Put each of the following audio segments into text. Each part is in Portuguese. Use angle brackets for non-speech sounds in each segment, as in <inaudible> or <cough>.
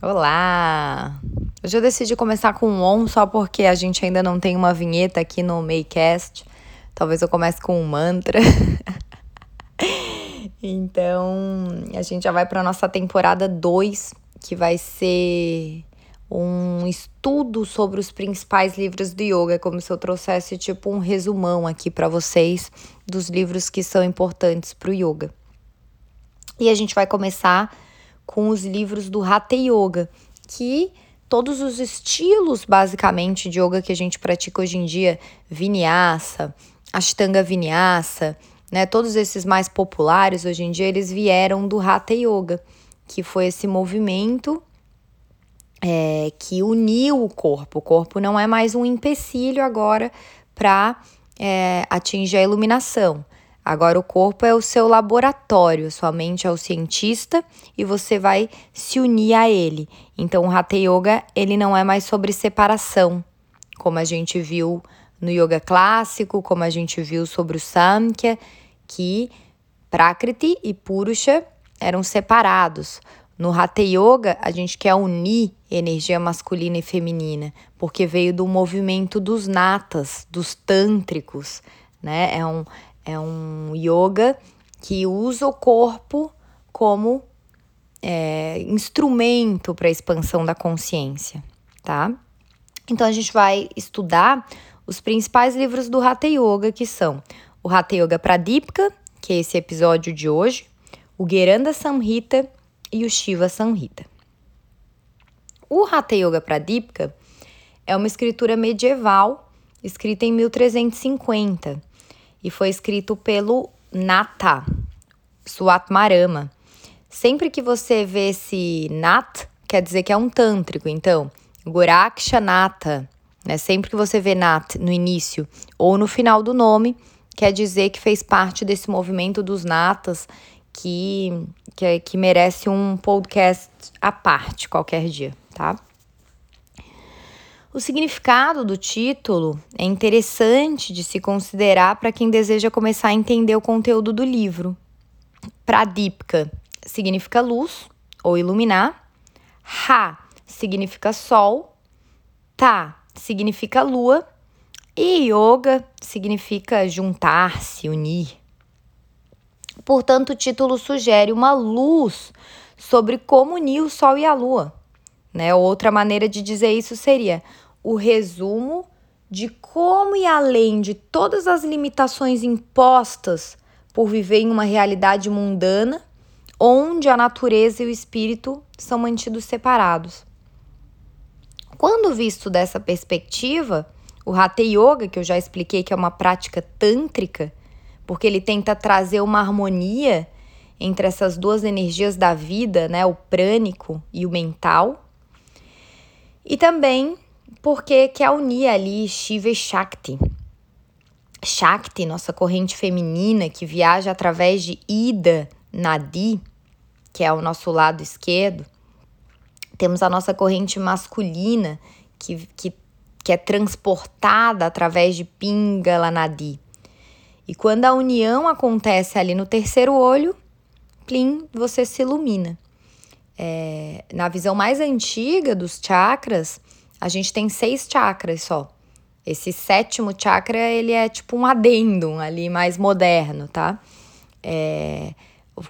Olá! Hoje eu decidi começar com um on só porque a gente ainda não tem uma vinheta aqui no Maycast. Talvez eu comece com um mantra. <laughs> então, a gente já vai para nossa temporada 2, que vai ser um estudo sobre os principais livros do yoga, como se eu trouxesse tipo um resumão aqui para vocês dos livros que são importantes para o yoga. E a gente vai começar com os livros do Hatha Yoga, que todos os estilos basicamente de yoga que a gente pratica hoje em dia, Vinyasa, Ashtanga Vinyasa, né, todos esses mais populares hoje em dia, eles vieram do Hatha Yoga, que foi esse movimento é, que uniu o corpo. O corpo não é mais um empecilho agora para é, atingir a iluminação. Agora o corpo é o seu laboratório, sua mente é o cientista e você vai se unir a ele. Então o Hatha Yoga, ele não é mais sobre separação, como a gente viu no yoga clássico, como a gente viu sobre o Samkhya, que Prakriti e Purusha eram separados. No Hatha Yoga, a gente quer unir energia masculina e feminina, porque veio do movimento dos natas, dos tântricos, né? É um, é um yoga que usa o corpo como é, instrumento para a expansão da consciência, tá? Então a gente vai estudar os principais livros do Hatha Yoga, que são o Hatha Yoga Pradipika, que é esse episódio de hoje, o Geranda Samhita e o Shiva Samhita. O Hatha Yoga Pradipika é uma escritura medieval escrita em 1350 e foi escrito pelo Nata Suatmarama. Sempre que você vê esse Nat, quer dizer que é um tântrico. Então, Goraksha Nata, né? Sempre que você vê Nat no início ou no final do nome, quer dizer que fez parte desse movimento dos natas que, que, que merece um podcast à parte qualquer dia, tá? O significado do título é interessante de se considerar para quem deseja começar a entender o conteúdo do livro. Pradipka significa luz ou iluminar, Ha significa sol, Ta significa lua e Yoga significa juntar-se, unir. Portanto, o título sugere uma luz sobre como unir o sol e a lua. Né? Outra maneira de dizer isso seria o resumo de como ir além de todas as limitações impostas por viver em uma realidade mundana, onde a natureza e o espírito são mantidos separados. Quando visto dessa perspectiva, o Hatha Yoga, que eu já expliquei que é uma prática tântrica, porque ele tenta trazer uma harmonia entre essas duas energias da vida, né, o prânico e o mental. E também porque quer unir ali Shiva e Shakti. Shakti, nossa corrente feminina que viaja através de Ida, Nadi, que é o nosso lado esquerdo. Temos a nossa corrente masculina que, que, que é transportada através de Pingala Nadi. E quando a união acontece ali no terceiro olho, plim, você se ilumina. É, na visão mais antiga dos chakras, a gente tem seis chakras só. Esse sétimo chakra, ele é tipo um adendum ali, mais moderno, tá? É,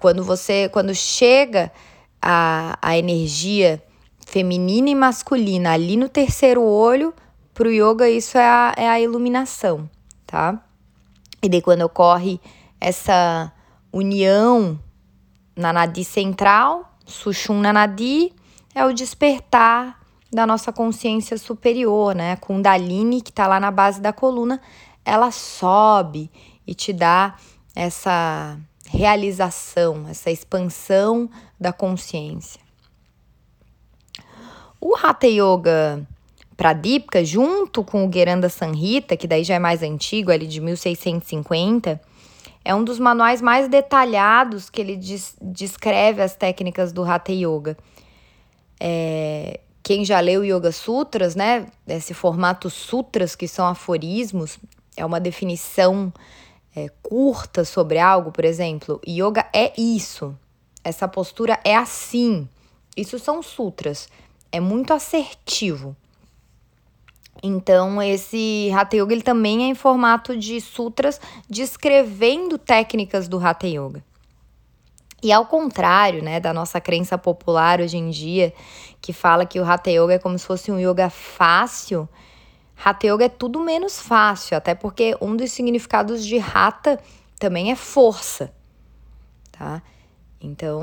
quando você, quando chega a, a energia feminina e masculina ali no terceiro olho, pro yoga isso é a, é a iluminação, tá? E daí quando ocorre essa união na nadi central, Sushumna Nadi, é o despertar da nossa consciência superior, né? Kundalini, que está lá na base da coluna, ela sobe e te dá essa realização, essa expansão da consciência. O Hatha Yoga Pradipika, junto com o Geranda Sanhita, que daí já é mais antigo, ali de 1650, é um dos manuais mais detalhados que ele descreve as técnicas do Hatha Yoga. É, quem já leu Yoga Sutras, né? Esse formato sutras, que são aforismos, é uma definição é, curta sobre algo, por exemplo. Yoga é isso. essa postura é assim. Isso são sutras. É muito assertivo. Então, esse Hatha Yoga ele também é em formato de sutras descrevendo técnicas do Hatha Yoga. E ao contrário, né, da nossa crença popular hoje em dia, que fala que o Hatha Yoga é como se fosse um yoga fácil, Hatha Yoga é tudo menos fácil, até porque um dos significados de Hatha também é força, tá? Então,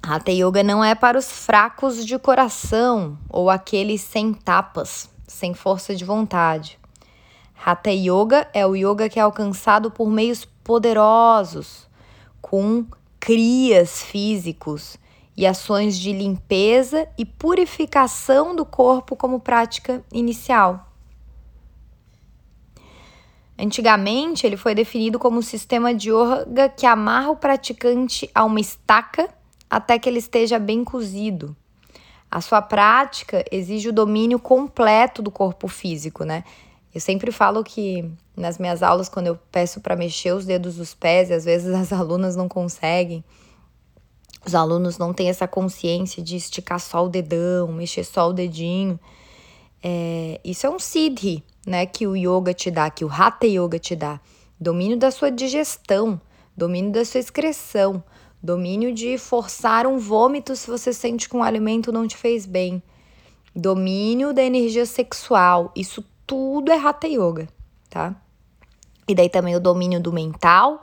Hatha Yoga não é para os fracos de coração ou aqueles sem tapas, sem força de vontade. Hatha Yoga é o yoga que é alcançado por meios poderosos, com crias físicos e ações de limpeza e purificação do corpo como prática inicial. Antigamente, ele foi definido como um sistema de yoga que amarra o praticante a uma estaca até que ele esteja bem cozido. A sua prática exige o domínio completo do corpo físico, né? Eu sempre falo que nas minhas aulas, quando eu peço para mexer os dedos dos pés, e às vezes as <laughs> alunas não conseguem, os alunos não têm essa consciência de esticar só o dedão, mexer só o dedinho. É, isso é um siddhi, né, que o yoga te dá, que o hatha yoga te dá. Domínio da sua digestão, domínio da sua excreção, domínio de forçar um vômito se você sente que um alimento não te fez bem, domínio da energia sexual. Isso tudo é hatha yoga, tá? E daí também o domínio do mental,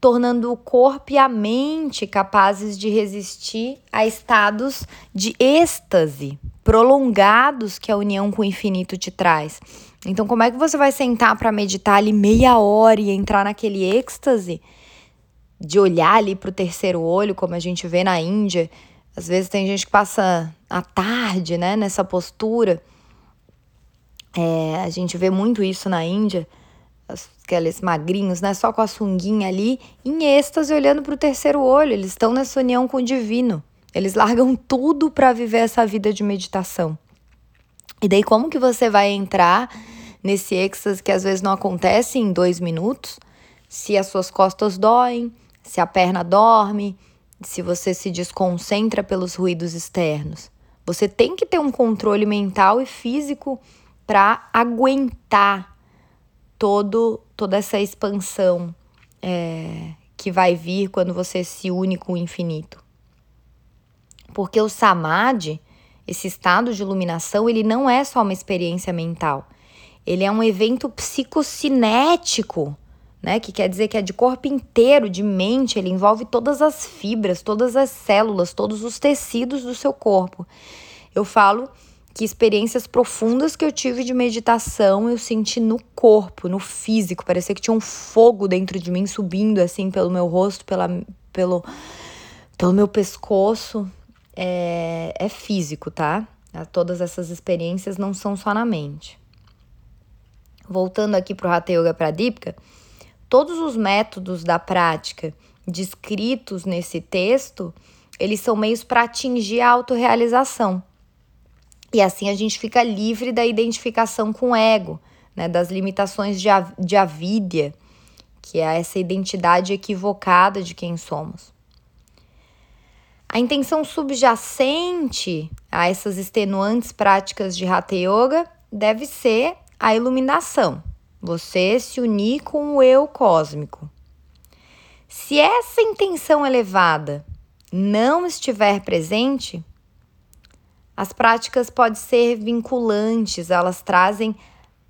tornando o corpo e a mente capazes de resistir a estados de êxtase prolongados que a união com o infinito te traz. Então, como é que você vai sentar para meditar ali meia hora e entrar naquele êxtase de olhar ali para o terceiro olho, como a gente vê na Índia? Às vezes tem gente que passa a tarde, né, nessa postura. É, a gente vê muito isso na Índia aqueles magrinhos, né? Só com a sunguinha ali, em êxtase, olhando para o terceiro olho. Eles estão nessa união com o divino. Eles largam tudo para viver essa vida de meditação. E daí, como que você vai entrar nesse êxtase que às vezes não acontece em dois minutos? Se as suas costas doem, se a perna dorme, se você se desconcentra pelos ruídos externos. Você tem que ter um controle mental e físico para aguentar todo, toda essa expansão é, que vai vir quando você se une com o infinito. Porque o samadhi, esse estado de iluminação, ele não é só uma experiência mental. Ele é um evento psicocinético, né? Que quer dizer que é de corpo inteiro, de mente, ele envolve todas as fibras, todas as células, todos os tecidos do seu corpo. Eu falo que experiências profundas que eu tive de meditação eu senti no corpo, no físico. Parecia que tinha um fogo dentro de mim subindo assim pelo meu rosto, pela, pelo, pelo meu pescoço. É, é físico, tá? Todas essas experiências não são só na mente. Voltando aqui para o Hatha Yoga Pradipika, todos os métodos da prática descritos nesse texto, eles são meios para atingir a autorrealização. E assim a gente fica livre da identificação com o ego, né, das limitações de, de avídia, que é essa identidade equivocada de quem somos. A intenção subjacente a essas extenuantes práticas de Hatha Yoga deve ser a iluminação, você se unir com o eu cósmico. Se essa intenção elevada não estiver presente, as práticas podem ser vinculantes, elas trazem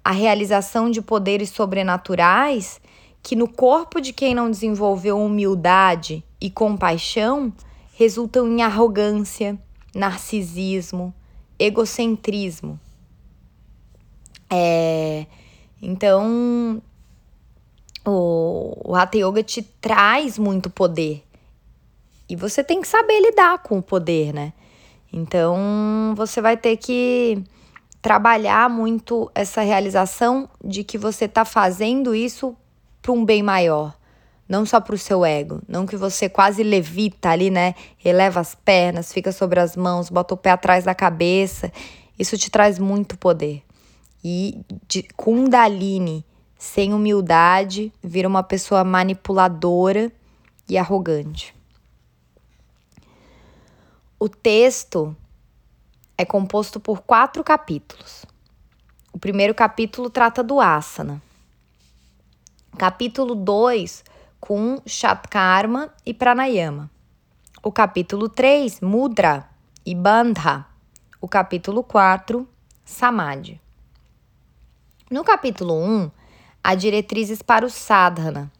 a realização de poderes sobrenaturais que, no corpo de quem não desenvolveu humildade e compaixão, resultam em arrogância, narcisismo, egocentrismo. É, então, o, o Hatha Yoga te traz muito poder. E você tem que saber lidar com o poder, né? Então, você vai ter que trabalhar muito essa realização de que você está fazendo isso para um bem maior, não só para o seu ego, não que você quase levita ali, né? Eleva as pernas, fica sobre as mãos, bota o pé atrás da cabeça. Isso te traz muito poder. E de Kundalini, sem humildade, vira uma pessoa manipuladora e arrogante. O texto é composto por quatro capítulos. O primeiro capítulo trata do asana. Capítulo 2 com Shatkarma e Pranayama. O capítulo 3, Mudra e Bandha. O capítulo 4, Samadhi. No capítulo 1, há diretrizes para o sadhana,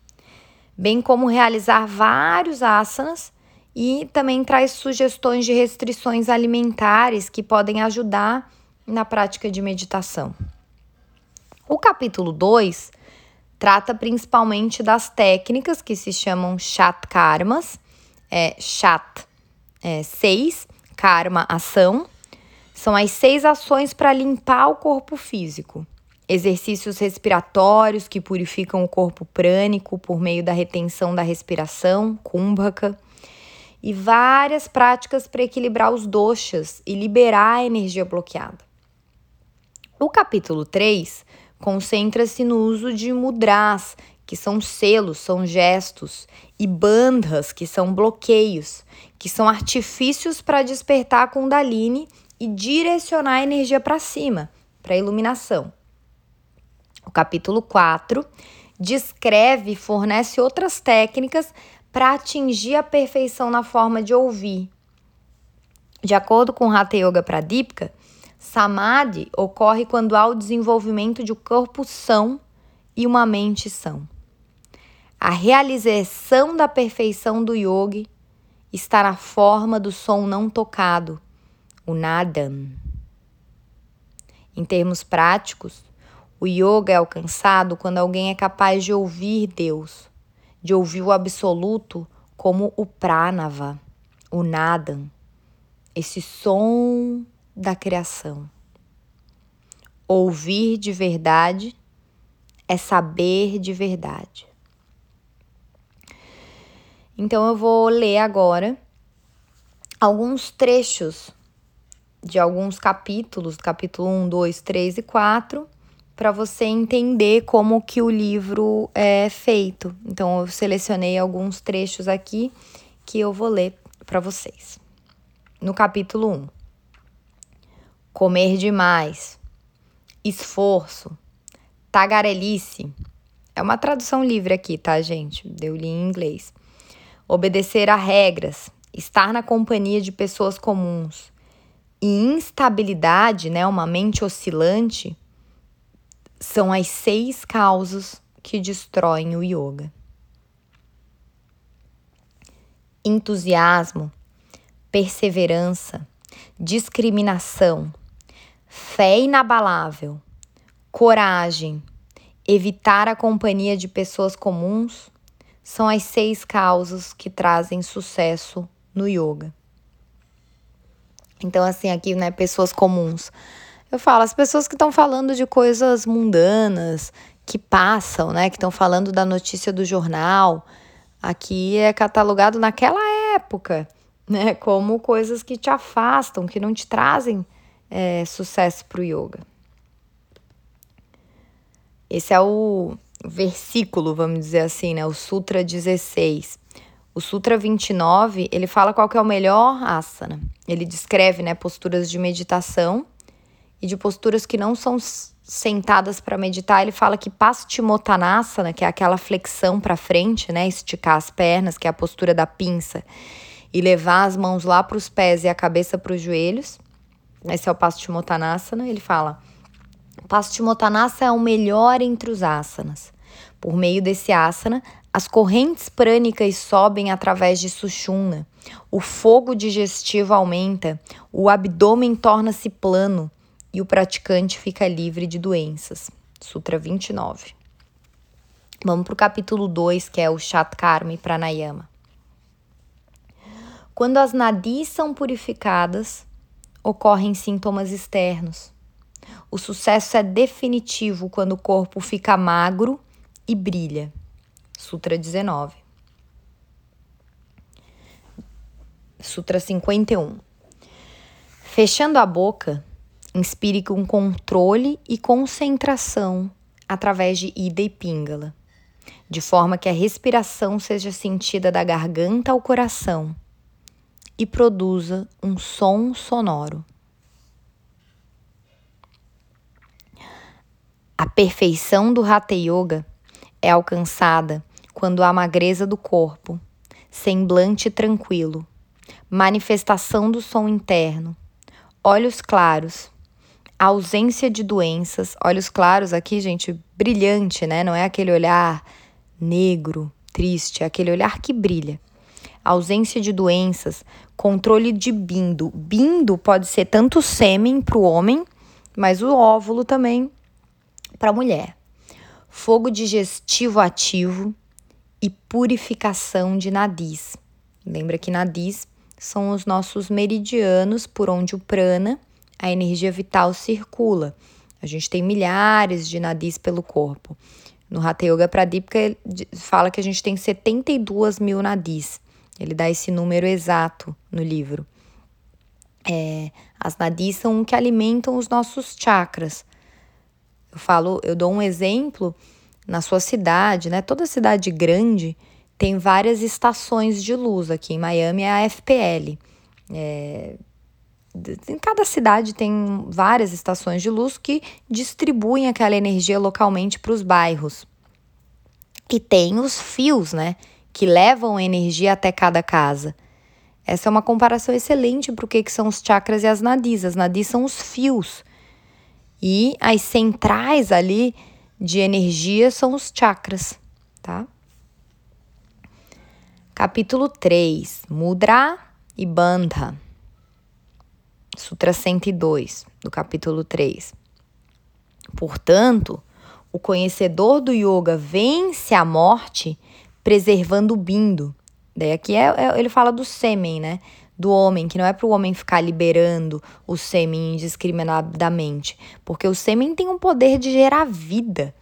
bem como realizar vários asanas e também traz sugestões de restrições alimentares que podem ajudar na prática de meditação. O capítulo 2 trata principalmente das técnicas que se chamam chat karmas, é, chat é, seis, karma ação, são as seis ações para limpar o corpo físico. Exercícios respiratórios que purificam o corpo prânico por meio da retenção da respiração, kumbhaka e várias práticas para equilibrar os doshas e liberar a energia bloqueada. O capítulo 3 concentra-se no uso de mudras, que são selos, são gestos, e bandhas, que são bloqueios, que são artifícios para despertar a Kundalini e direcionar a energia para cima, para a iluminação. O capítulo 4 descreve e fornece outras técnicas para atingir a perfeição na forma de ouvir. De acordo com Hatha Yoga Pradipika, Samadhi ocorre quando há o desenvolvimento de um corpo são e uma mente são. A realização da perfeição do yogi está na forma do som não tocado, o nadam. Em termos práticos, o yoga é alcançado quando alguém é capaz de ouvir Deus de ouvir o absoluto como o pranava, o nadam, esse som da criação. Ouvir de verdade é saber de verdade. Então eu vou ler agora alguns trechos de alguns capítulos, capítulo 1, 2, 3 e 4, para você entender como que o livro é feito. Então eu selecionei alguns trechos aqui que eu vou ler para vocês. No capítulo 1. Comer demais. Esforço. Tagarelice. É uma tradução livre aqui, tá, gente? Eu li em inglês. Obedecer a regras, estar na companhia de pessoas comuns. E instabilidade, né, uma mente oscilante, são as seis causas que destroem o yoga. Entusiasmo, perseverança, discriminação, fé inabalável, coragem, evitar a companhia de pessoas comuns são as seis causas que trazem sucesso no yoga. Então, assim, aqui, né, pessoas comuns. Eu falo, as pessoas que estão falando de coisas mundanas, que passam, né? Que estão falando da notícia do jornal, aqui é catalogado naquela época, <laughs> né? Como coisas que te afastam, que não te trazem é, sucesso para o yoga. Esse é o versículo, vamos dizer assim, né? O Sutra 16. O Sutra 29, ele fala qual que é o melhor asana. Ele descreve, né, posturas de meditação e de posturas que não são sentadas para meditar, ele fala que Paschimottanasana, que é aquela flexão para frente, né, esticar as pernas, que é a postura da pinça, e levar as mãos lá para os pés e a cabeça para os joelhos. Esse é o Paschimottanasana, ele fala: Paschimottanasana é o melhor entre os asanas. Por meio desse asana, as correntes prânicas sobem através de Sushumna, o fogo digestivo aumenta, o abdômen torna-se plano, e o praticante fica livre de doenças. Sutra 29. Vamos para o capítulo 2, que é o Shatkarma e Pranayama. Quando as nadis são purificadas, ocorrem sintomas externos. O sucesso é definitivo quando o corpo fica magro e brilha. Sutra 19. Sutra 51. Fechando a boca, Inspire com controle e concentração através de Ida e Pingala, de forma que a respiração seja sentida da garganta ao coração. e produza um som sonoro. A perfeição do Hatha Yoga é alcançada quando a magreza do corpo, semblante tranquilo, manifestação do som interno, olhos claros, ausência de doenças, olhos claros aqui, gente, brilhante, né? Não é aquele olhar negro, triste, é aquele olhar que brilha. Ausência de doenças, controle de bindo. Bindo pode ser tanto sêmen para o homem, mas o óvulo também para a mulher. Fogo digestivo ativo e purificação de nadis. Lembra que nadis são os nossos meridianos por onde o prana, a energia vital, circula. A gente tem milhares de nadis pelo corpo. No Hatha Yoga Pradipika fala que a gente tem 72 mil nadis. Ele dá esse número exato no livro. É, as nadis são o que alimentam os nossos chakras. Eu falo, eu dou um exemplo na sua cidade, né? Toda cidade grande tem várias estações de luz. Aqui em Miami é a FPL. É, em cada cidade tem várias estações de luz que distribuem aquela energia localmente para os bairros. E tem os fios, né? Que levam energia até cada casa. Essa é uma comparação excelente para o que, que são os chakras e as nadis. As nadis são os fios. E as centrais ali de energia são os chakras, tá? Capítulo 3: Mudra e Bandha. Sutra 102, do capítulo 3. Portanto, o conhecedor do yoga vence a morte preservando o bindo. Daí aqui é, é, ele fala do sêmen, né? Do homem, que não é para o homem ficar liberando o sêmen indiscriminadamente, porque o sêmen tem um poder de gerar vida,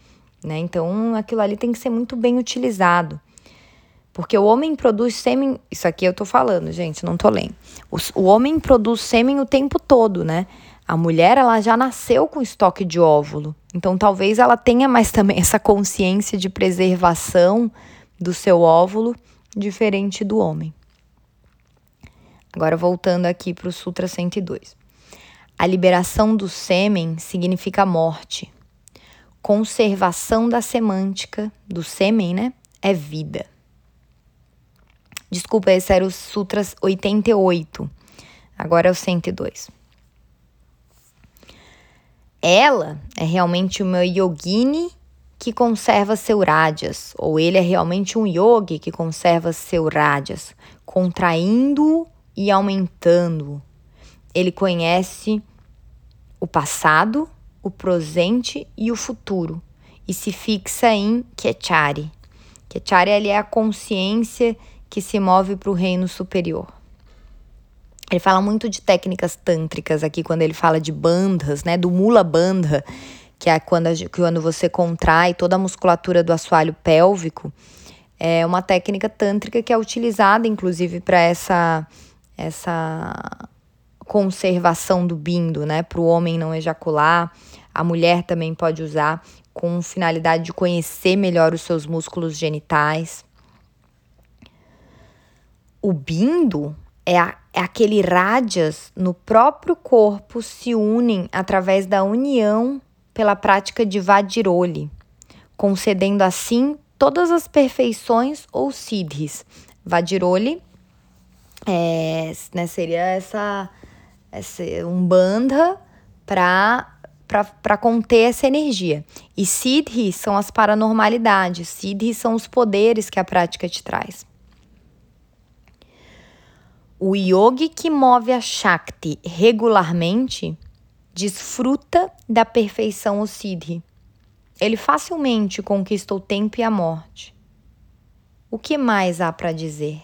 né? Então aquilo ali tem que ser muito bem utilizado. Porque o homem produz sêmen. Isso aqui eu tô falando, gente, não tô lendo. O, o homem produz sêmen o tempo todo, né? A mulher, ela já nasceu com estoque de óvulo. Então, talvez ela tenha mais também <laughs> essa consciência de preservação do seu óvulo, diferente do homem. Agora, voltando aqui para o Sutra 102. A liberação do sêmen significa morte. Conservação da semântica do sêmen, né? É vida. Desculpa, esse era o Sutras 88. Agora é o 102. Ela é realmente uma yogini que conserva seu rajas, ou ele é realmente um yogi que conserva seu rajas, contraindo e aumentando. Ele conhece o passado, o presente e o futuro e se fixa em Kechari. Kechari é a consciência que se move para o reino superior. Ele fala muito de técnicas tântricas aqui quando ele fala de bandas, né, do mula bandha, que é quando, quando você contrai toda a musculatura do assoalho pélvico. É uma técnica tântrica que é utilizada inclusive para essa essa conservação do bindo, né, para o homem não ejacular. A mulher também pode usar com finalidade de conhecer melhor os seus músculos genitais. O bindo é, a, é aquele rádias no próprio corpo se unem através da união pela prática de Vajiroli, concedendo assim todas as perfeições ou siddhis. Vajiroli é, né, seria essa, essa um bandha para conter essa energia. E siddhis são as paranormalidades, siddhis são os poderes que a prática te traz. O yogi que move a Shakti regularmente desfruta da perfeição o Siddhi. Ele facilmente conquista o tempo e a morte. O que mais há para dizer?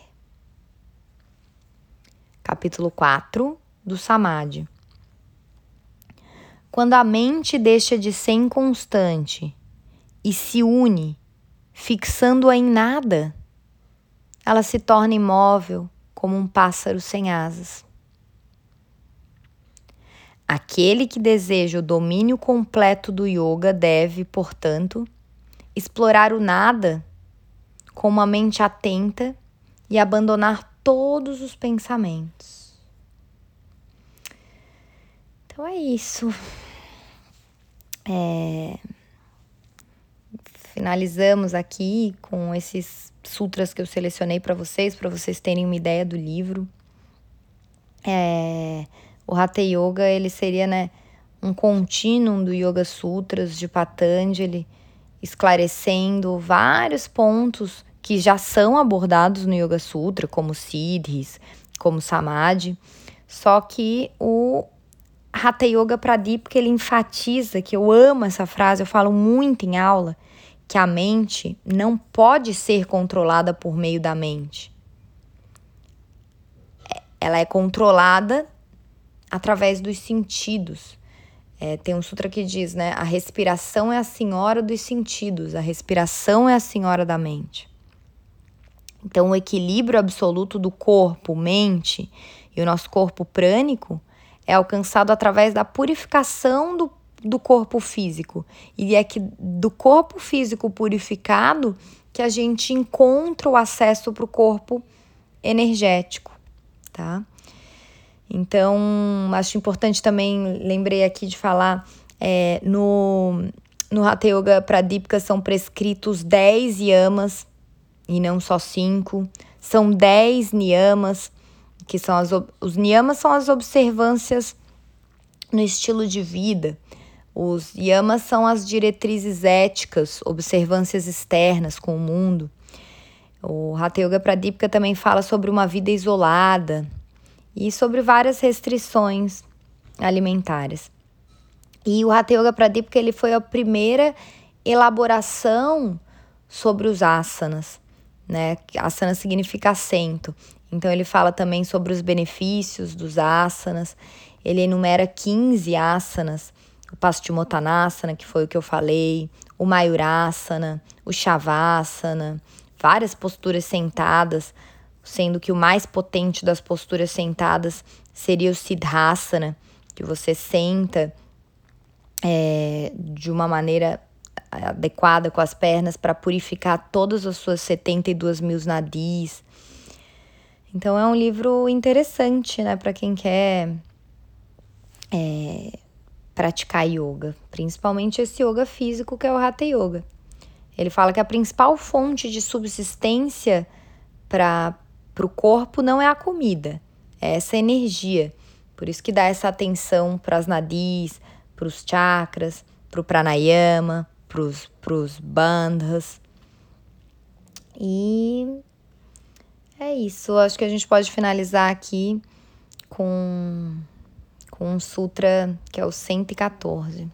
Capítulo 4 do Samadhi. Quando a mente deixa de ser inconstante e se une, fixando-a em nada, ela se torna imóvel como um pássaro sem asas. Aquele que deseja o domínio completo do yoga deve, portanto, explorar o nada com uma mente atenta e abandonar todos os pensamentos. Então é isso. É... Finalizamos aqui com esses sutras que eu selecionei para vocês, para vocês terem uma ideia do livro. É... O Hatha Yoga ele seria né, um contínuo do Yoga Sutras de Patanjali, esclarecendo vários pontos que já são abordados no Yoga Sutra, como Siddhis, como Samadhi, só que o Hatha Yoga Pradipika ele enfatiza, que eu amo essa frase, eu falo muito em aula, que a mente não pode ser controlada por meio da mente. Ela é controlada através dos sentidos. É, tem um sutra que diz, né? A respiração é a senhora dos sentidos, a respiração é a senhora da mente. Então, o equilíbrio absoluto do corpo, mente e o nosso corpo prânico é alcançado através da purificação do, do corpo físico. E é que do corpo físico purificado que a gente encontra o acesso para o corpo energético, tá? Então, acho importante também, lembrei aqui de falar, é, no, no Hatha Yoga Pradipika são prescritos 10 yamas e não só 5. São 10 niyamas, que são as, os niyamas são as observâncias no estilo de vida. Os yamas são as diretrizes éticas, observâncias externas com o mundo. O Hatha Yoga Pradipika também fala sobre uma vida isolada, e sobre várias restrições alimentares. E o Hatha Yoga Pradipika ele foi a primeira elaboração sobre os asanas, né? Asana significa assento. Então ele fala também sobre os benefícios dos asanas. Ele enumera 15 asanas, o Paschimottanasana, que foi o que eu falei, o Mayurasana, o Shavasana, várias posturas sentadas sendo que o mais potente das posturas sentadas seria o Siddhasana, que você senta é, de uma maneira adequada com as pernas para purificar todas as suas 72 mil nadis. Então é um livro interessante, né, para quem quer é, praticar yoga, principalmente esse yoga físico que é o Hatha Yoga. Ele fala que a principal fonte de subsistência para o corpo não é a comida, é essa energia. Por isso que dá essa atenção para as nadis, para os chakras, para o pranayama, para os bandhas. E é isso. Acho que a gente pode finalizar aqui com, com um sutra que é o 114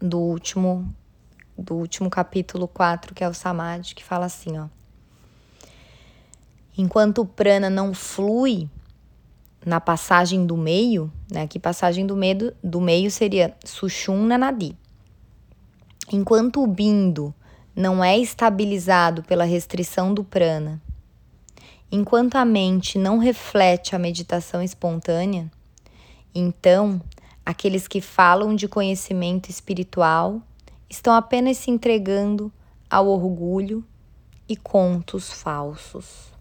do último do último capítulo 4, que é o Samadhi, que fala assim, ó. Enquanto o prana não flui na passagem do meio, né? Que passagem do meio, do meio seria Sushumna Nadi. Enquanto o bindo não é estabilizado pela restrição do prana, enquanto a mente não reflete a meditação espontânea, então aqueles que falam de conhecimento espiritual estão apenas se entregando ao orgulho e contos falsos.